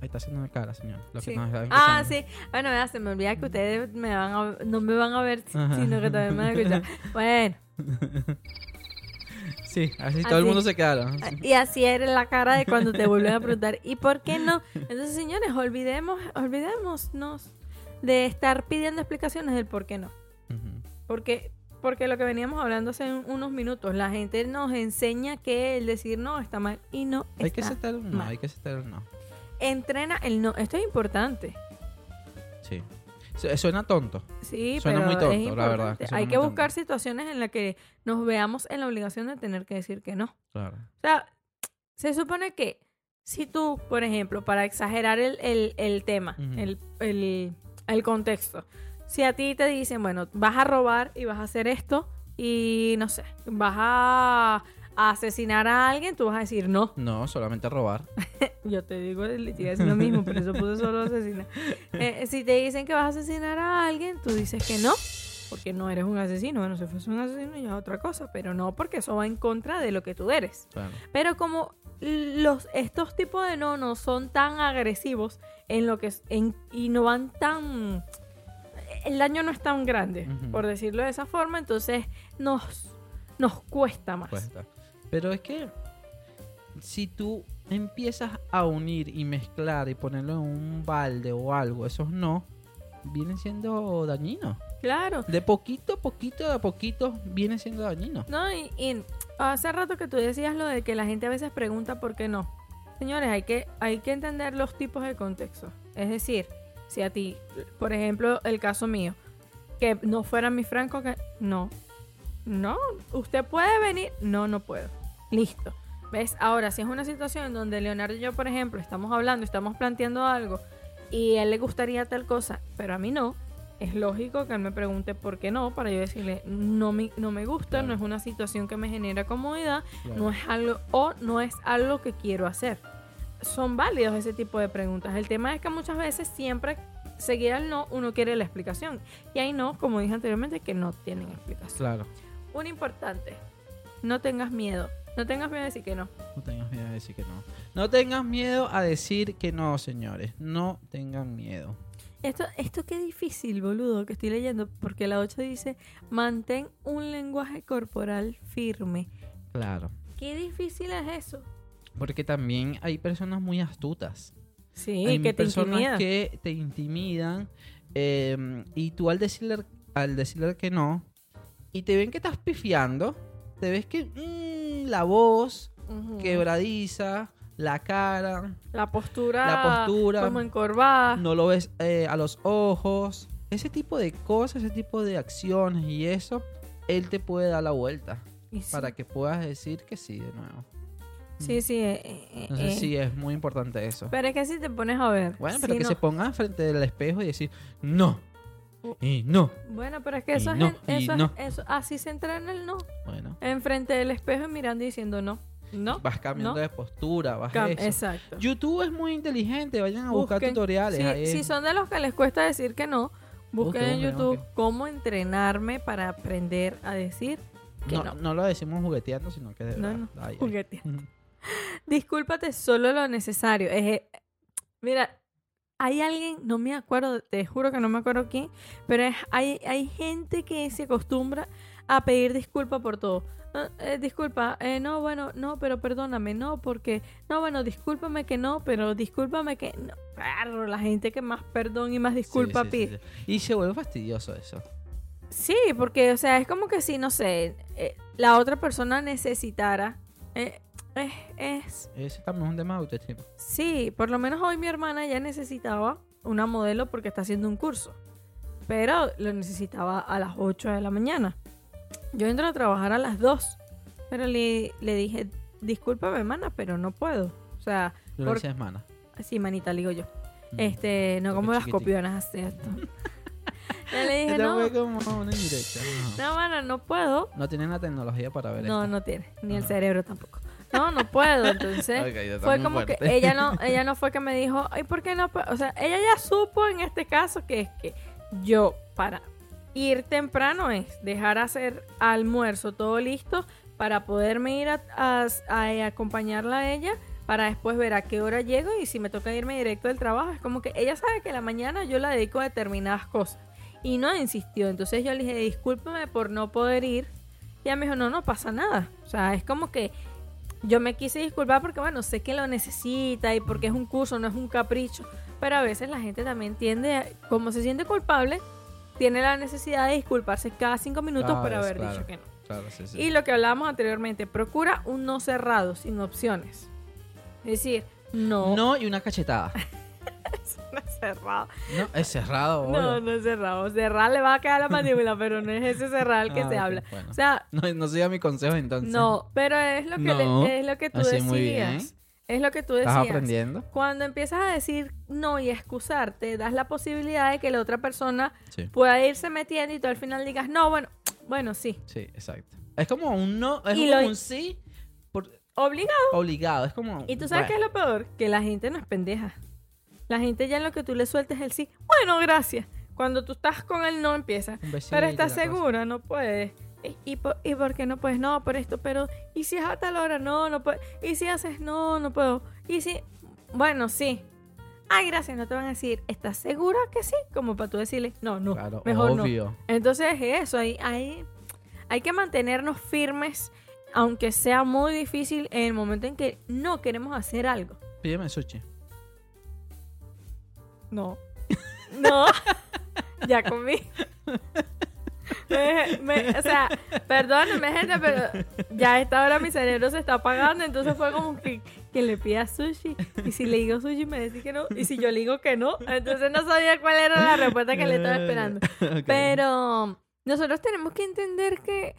Ahí está haciendo una cara, señor. Lo que Sí. nos está Ah, sí. Bueno, vea, se me olvida que ustedes me van a, no me van a ver, Ajá. sino que también me van a escuchar. Bueno, Sí, así todo el mundo se quedaron. y así era la cara de cuando te vuelven a preguntar, ¿y por qué no? Entonces, señores, olvidemos, olvidémonos de estar pidiendo explicaciones del por qué no. Porque, porque lo que veníamos hablando hace un- unos minutos, la gente nos enseña que el decir no está mal y no Hay que aceptar un no, mal. hay que aceptar un no. Entrena el no. Esto es importante. Sí. Su- Suena tonto. Sí, Suena pero muy tonto, es la verdad, que Hay que tonto. buscar situaciones en las que nos veamos en la obligación de tener que decir que no. Claro. O sea, se supone que si tú, por ejemplo, para exagerar el, el- el tema, el, el- el contexto, si a ti te dicen, bueno, vas a robar y vas a hacer esto y no sé, vas a, a asesinar a alguien, tú vas a decir no. No, solamente robar. Yo te digo, le estoy haciendo lo mismo, por eso puse solo asesinar. Eh, si te dicen que vas a asesinar a alguien, tú dices que no, porque no eres un asesino. Bueno, si fuese un asesino ya es otra cosa, pero no porque eso va en contra de lo que tú eres. Claro. Pero como los estos tipos de no no son tan agresivos en lo que es- en, y no van tan el daño no es tan grande, por decirlo de esa forma, entonces nos nos cuesta más. Cuesta. Pero es que si tú empiezas a unir y mezclar y ponerlo en un balde o algo, esos no, vienen siendo dañinos. Claro. De poquito a poquito a poquito viene siendo dañino. No, y, y hace rato que tú decías lo de que la gente a veces pregunta por qué no. Señores, hay que, hay que entender los tipos de contexto. Es decir, si a ti, por ejemplo, el caso mío, que no fuera mi franco, que no. No, usted puede venir. No, no puedo. Listo. ¿Ves? Ahora, si es una situación donde Leonardo y yo, por ejemplo, estamos hablando, estamos planteando algo y a él le gustaría tal cosa, pero a mí no, es lógico que él me pregunte por qué no, para yo decirle, no me, no me gusta, Claro. no es una situación que me genera comodidad, Claro. no es algo, o no es algo que quiero hacer. Son válidos ese tipo de preguntas. El tema es que muchas veces siempre seguir al no, uno quiere la explicación. Y hay no, como dije anteriormente, que no tienen explicación. Claro. Un importante, no tengas miedo. No tengas miedo de decir que no. No tengas miedo a decir que no. No tengas miedo a decir que no, señores. No tengan miedo. Esto, esto qué difícil, boludo, que estoy leyendo, porque la 8 dice, mantén un lenguaje corporal firme. Claro. Qué difícil es eso. Porque también hay personas muy astutas. Sí, hay que personas que te intimidan eh, y tú al decirle, al decirle que no y te ven que estás pifiando, te ves que mm, la voz quebradiza, la cara, La postura. La postura. Como encorvada. no lo ves eh, a los ojos, ese tipo de cosas, ese tipo de acciones y eso, él te puede dar la vuelta sí. para que puedas decir que sí de nuevo. Sí, sí. eh, eh, eh. sí es muy importante eso. Pero es que si te pones a ver. Bueno, pero si que no- se ponga frente del espejo y decir no. Y no. Bueno, pero es que eso es, no, en- eso, es- no. eso- así se entrena el no. Bueno. Enfrente del espejo y mirando y diciendo no. No. Vas cambiando no. de postura, vas Cam- eso. Exacto. YouTube es muy inteligente, vayan a buscar tutoriales. Si, ahí. si son de los que les cuesta decir que no, busquen Busquen, en YouTube busquen. cómo entrenarme para aprender a decir que no, no. no lo decimos jugueteando, sino que de No, verdad. no, Ay, ay. jugueteando. Discúlpate solo lo necesario. Es, eh, mira, hay alguien, no me acuerdo, te juro que no me acuerdo quién, pero es- hay, hay gente que se acostumbra a pedir disculpa por todo. Ah, eh, disculpa, eh, no, bueno, no, pero perdóname, no, porque, no, bueno, discúlpame que no, pero discúlpame que no. Claro, la gente que más perdón y más disculpa Sí, sí, pide. sí. Y se vuelve fastidioso eso. Sí, porque, o sea, es como que si, no sé, eh, la otra persona necesitara. Es, es. Ese también es un tema de autoestima. Sí, por lo menos hoy mi hermana ya necesitaba una modelo porque está haciendo un curso. Pero lo necesitaba a las 8 de la mañana. Yo entro a trabajar a las 2. Pero le, le dije, discúlpame, hermana, pero no puedo. O sea, Yo Por- le hermana. así, manita, le digo yo. Mm. Este, no como las copionas esto. Yo le dije, no, fue como una indirecta. No. no, mano, no puedo. No tienen la tecnología para ver No, esto. no tiene, ni el cerebro tampoco. No, no puedo, entonces fue como fuerte. que ella no, ella no fue que me dijo, ay, ¿por qué no? puedo?" O sea, ella ya supo en este caso que es que yo para ir temprano es dejar hacer almuerzo todo listo para poderme ir a, a- a acompañarla a ella para después ver a qué hora llego y si me toca irme directo del trabajo es como que ella sabe que la mañana yo la dedico a determinadas cosas y no insistió entonces yo le dije discúlpame por no poder ir y ella me dijo no no pasa nada o sea es como que yo me quise disculpar porque, bueno, sé que lo necesita y porque es un curso, no es un capricho. Pero a veces la gente también tiende, como se siente culpable, tiene la necesidad de disculparse cada cinco minutos Claro, por haber claro. dicho que no. Claro, sí, sí. Y lo que hablábamos anteriormente, procura un no cerrado, sin opciones. Es decir, no, No y una cachetada. no es cerrado. No, es cerrado. No, obvio. no es cerrado. Cerrar le va a quedar la mandíbula, pero no es ese cerrar el que Ah, se habla. bueno. O sea, No, no siga mi consejo entonces. no, pero es lo que, le- No, es lo que tú así decías. muy bien. Es lo que tú decías. ¿Estás aprendiendo? Cuando empiezas a decir no y excusarte, das la posibilidad de que la otra persona Sí. pueda irse metiendo y tú al final digas, no, bueno, bueno, sí. Sí, exacto. Es como un no, es como lo- un sí por- Obligado. obligado. Es como. Y tú sabes qué es lo peor, que la gente no es pendeja. La gente ya en lo que tú le sueltes el sí, bueno, gracias. Cuando tú estás con el no empieza. Pero estás cosa. segura, no puedes. ¿Y, y, por, ¿Y por qué no puedes? No, por esto, pero... ¿Y si es a tal hora? No, no puedo. ¿Y si haces? No, no puedo. ¿Y si...? Bueno, sí. Ay, gracias, no te van a decir, ¿estás segura que sí? Como para tú decirle, no, no, Claro, mejor obvio. no. Entonces eso, hay, hay, hay que mantenernos firmes, aunque sea muy difícil en el momento en que no queremos hacer algo. Pídeme sushi. No. No. ya comí. Me- me- o sea, perdónenme, gente, pero ya a esta hora mi cerebro se está apagando. Entonces fue como que, que le pida sushi. Y si le digo sushi, me dice que no. Y si yo le digo que no, entonces no sabía cuál era la respuesta que le estaba esperando. Ok. Pero nosotros tenemos que entender que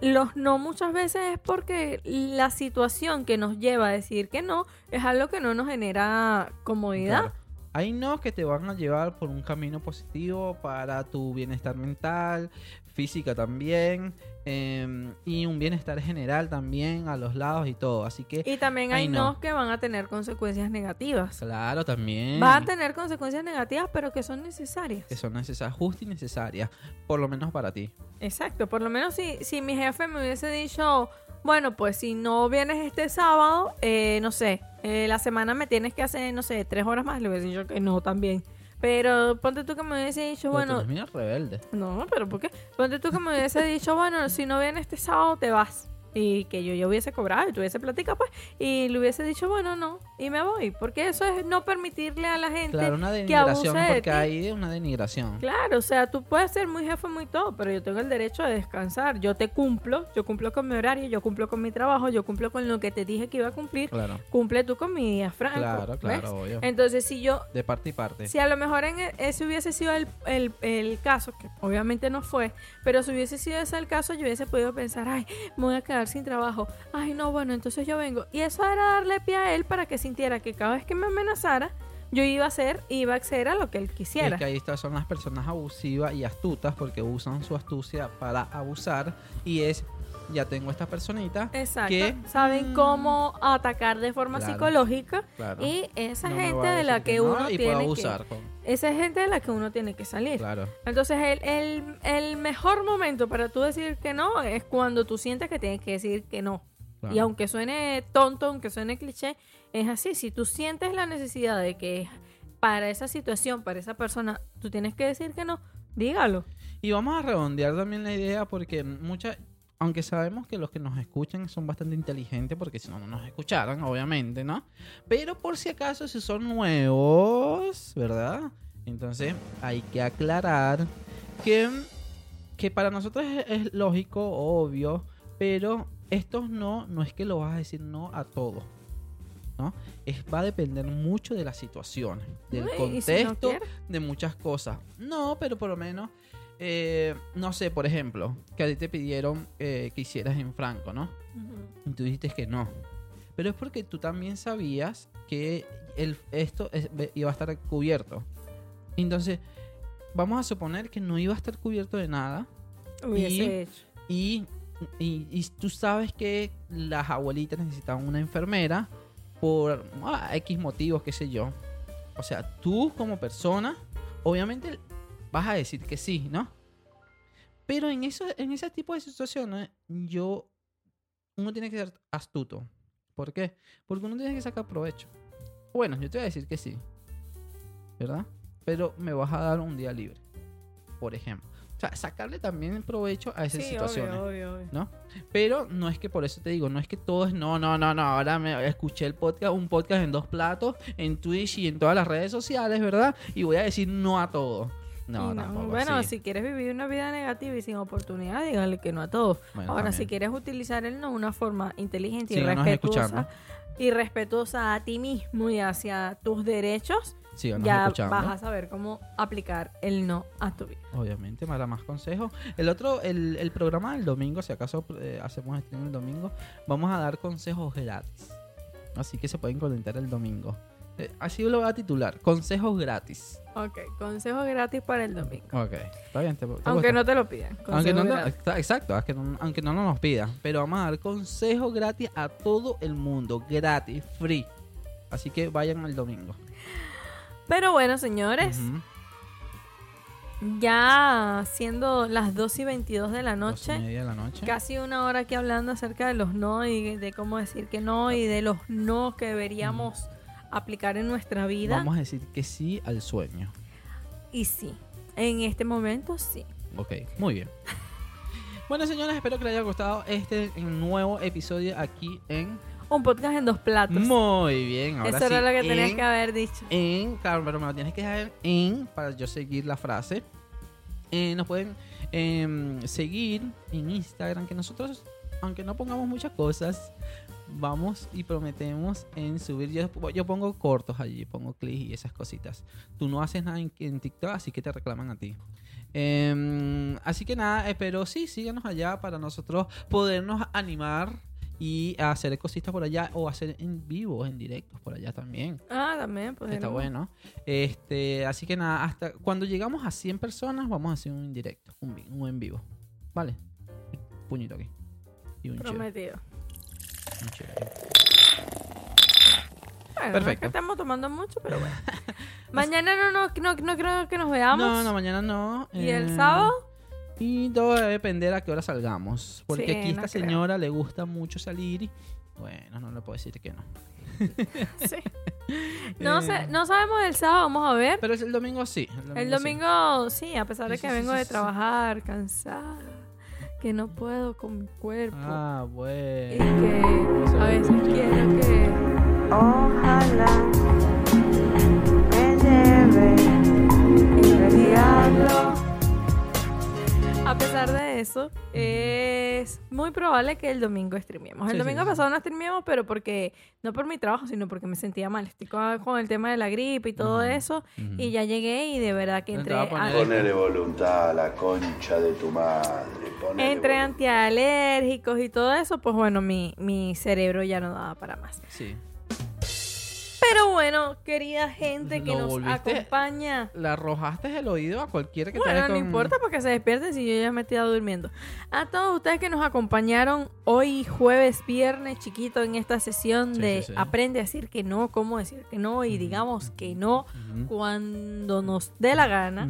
los no muchas veces es porque la situación que nos lleva a decir que no es algo que no nos genera comodidad. Claro. Hay no que te van a llevar por un camino positivo para tu bienestar mental, física también, em, y un bienestar general también a los lados y todo. Así que, Y también hay Ay, no. que van a tener consecuencias negativas. claro, también. Va a tener consecuencias negativas, pero que son necesarias. Que son necesarias, justas y necesarias, por lo menos para ti. Exacto, por lo menos si, si mi jefe me hubiese dicho, bueno, pues si no vienes este sábado, eh, no sé, eh, la semana me tienes que hacer, no sé, tres horas más, le hubiese dicho que no también. Pero ponte tú que me hubiese dicho, Pero tú bueno, eres bien rebelde. no, pero ¿por qué? Ponte tú que me hubiese dicho, bueno, si no vienes este sábado, te vas. Y que yo ya hubiese cobrado y tuviese platica, pues, y le hubiese dicho, bueno, no, y me voy. Porque eso es no permitirle a la gente Claro, una que abuse denigración, de porque hay una denigración. Claro, o sea, tú puedes ser muy jefe, muy todo, pero yo tengo el derecho de descansar. Yo te cumplo, yo cumplo con mi horario, yo cumplo con mi trabajo, yo cumplo con lo que te dije que iba a cumplir. Claro, Cumple tú con mi día franco. claro, claro, obvio. Entonces, si yo, De parte y parte. si a lo mejor en e- ese hubiese sido el, el- el caso, que obviamente no fue, pero si hubiese sido ese el caso, yo hubiese podido pensar, ay, me voy a quedar sin trabajo. Ay, no, bueno, entonces yo vengo. Y eso era darle pie a él para que sintiera que cada vez que me amenazara, yo iba a hacer, iba a acceder a lo que él Y quisiera. es que ahí estas son las personas abusivas y astutas porque usan su astucia para abusar y es ya tengo esta personita Exacto. que Saben mm, cómo atacar de forma Claro. psicológica claro, y esa no gente de la que no uno y tiene que abusar con- esa es gente de la que uno tiene que salir. claro Entonces el, el, el mejor momento para tú decir que no es cuando tú sientes que tienes que decir que no. claro. Y aunque suene tonto, aunque suene cliché, es así. Si tú sientes la necesidad de que para esa situación, para esa persona, tú tienes que decir que no, dígalo. Y vamos a redondear también la idea porque muchas, aunque sabemos que los que nos escuchan son bastante inteligentes porque si no, no nos escucharan, obviamente, ¿no? Pero por si acaso, si son nuevos, ¿verdad? Entonces hay que aclarar que, que para nosotros es, es lógico, obvio, pero estos no, no es que lo vas a decir no a todo. ¿no? Es, va a depender mucho de las situaciones, del Uy, ¿y si no contexto, de muchas cosas. No, pero por lo menos, eh, no sé, por ejemplo, que a ti te pidieron eh, que hicieras en franco, ¿no? Y tú dijiste que no. Pero es porque tú también sabías que el, esto es- iba a estar cubierto. Entonces, vamos a suponer que no iba a estar cubierto de nada. Hubiese Y- hecho. Y, y, y tú sabes que las abuelitas necesitaban una enfermera por ah, X motivos, qué sé yo. O sea, tú como persona, obviamente vas a decir que sí, ¿no? Pero en, eso, en ese tipo de situaciones, yo, uno tiene que ser astuto. ¿Por qué? Porque uno tiene que sacar provecho. Bueno, yo te voy a decir que sí, ¿verdad? Pero me vas a dar un día libre, por ejemplo. O sea, sacarle también provecho a esas Sí, situaciones. obvio, obvio, obvio. ¿no? Pero no es que por eso te digo, no es que todo es no, no, no, no. Ahora me escuché el podcast, un podcast en dos platos, en Twitch y en todas las redes sociales, ¿verdad? Y voy a decir no a todo. No, no, tampoco. Bueno, así. si quieres vivir una vida negativa y sin oportunidad, dígale que no a todos. Bueno, Ahora, también. si quieres utilizar el no de una forma inteligente y respetuosa, y respetuosa a ti mismo y hacia tus derechos, ya vas a saber cómo aplicar el no a tu vida. Obviamente, para más consejos. El otro, el, el programa del domingo, si acaso eh, hacemos stream el domingo, vamos a dar consejos gratis. Así que se pueden conectar el domingo. Eh, así lo voy a titular, consejos gratis. Ok, consejo gratis para el domingo. Ok, está bien. ¿te- te Aunque gusta? no te lo pidan. Aunque no, exacto, aunque no, aunque no nos pidan. Pero vamos a dar consejos gratis a todo el mundo. Gratis, free. Así que vayan al domingo. Pero bueno, señores, ya siendo las 2 y 22 de la Dos y noche, media de la noche. casi una hora aquí hablando acerca de los no y de cómo decir que no y de los no que deberíamos aplicar en nuestra vida. Vamos a decir que sí al sueño. Y sí, en este momento sí. Ok, muy bien. Bueno, señores, espero que les haya gustado este nuevo episodio aquí en... Un podcast en dos platos. Muy bien, ahora Eso era lo que tenías en- que haber dicho. en, claro, pero me lo tienes que dejar en para yo seguir la frase. Eh, nos pueden em, seguir en Instagram, que nosotros, aunque no pongamos muchas cosas, vamos y prometemos en subir. Yo, yo pongo cortos allí, pongo clics y esas cositas. Tú no haces nada en, en TikTok, así que te reclaman a ti. Em, así que nada, pero sí, síganos allá para nosotros podernos animar y hacer cositas por allá o hacer en vivo, en directos por allá también. Ah, también, pues. Está bueno. Este, así que nada, hasta cuando llegamos a 100 personas vamos a hacer un indirecto, un, un en vivo. ¿Vale? Puñito aquí. Y un chévere. Prometido. No es Perfecto. que estamos tomando mucho, pero bueno. Mañana no, no, no, no creo que nos veamos. No, no, mañana no. ¿Y el Eh, sábado? Y todo debe depender a qué hora salgamos. Porque Sí, aquí no esta creo. señora le gusta mucho salir y bueno, no le puedo decir que no. Sí. No, Eh, sé, no sabemos el sábado, vamos a ver. Pero es el domingo sí. El domingo, sí, a pesar de que sí, vengo de trabajar cansada, que no puedo con mi cuerpo Ah, y bueno. que a veces quiero que... Ojalá me lleve el diablo. A pesar de eso, es muy probable que el domingo streamemos. El Sí, domingo sí. pasado no streamemos, pero porque, no por mi trabajo, sino porque me sentía mal. Estoy con, con el tema de la gripe y todo eso. Y ya llegué y de verdad que entré, poner- a- Ponele voluntad a la concha de tu madre. Entre antialérgicos y todo eso, pues bueno, mi, mi cerebro ya no daba para más. Sí. Pero bueno, querida gente que nos volviste- acompaña. Le arrojaste el oído a cualquiera que te Bueno, no con- importa porque se despierten si yo ya me estoy durmiendo. A todos ustedes que nos acompañaron hoy jueves, viernes, chiquito, en esta sesión Sí, de sí, sí. aprende a decir que no, cómo decir que no y digamos que no cuando nos dé la gana.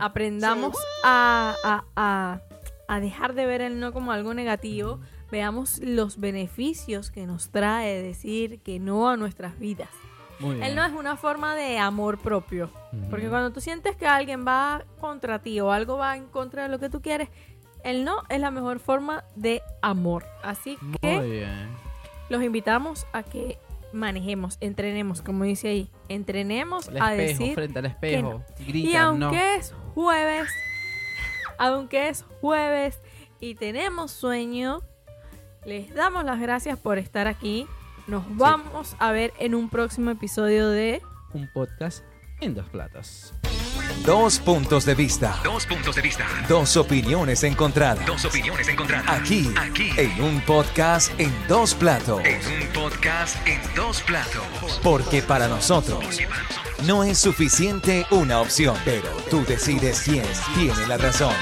Aprendamos a, a- a- a dejar de ver el no como algo negativo. Veamos los beneficios que nos trae decir que no a nuestras vidas. Muy bien. El no es una forma de amor propio. Ujú. Porque cuando tú sientes que alguien va contra ti o algo va en contra de lo que tú quieres, el no es la mejor forma de amor. Así que Muy bien. los invitamos a que manejemos, entrenemos, como dice ahí, entrenemos El a espejo, decir frente al que espejo. no. Grita, y aunque no. es jueves, aunque es jueves y tenemos sueño, les damos las gracias por estar aquí. Nos vamos a ver en un próximo episodio de Un podcast en dos platos. Dos puntos de vista. Dos puntos de vista. Dos opiniones encontradas. Dos opiniones encontradas. Aquí, Aquí. en un podcast en dos platos. En un podcast en dos platos. Porque para nosotros no es suficiente una opción, pero tú decides quién tiene la razón.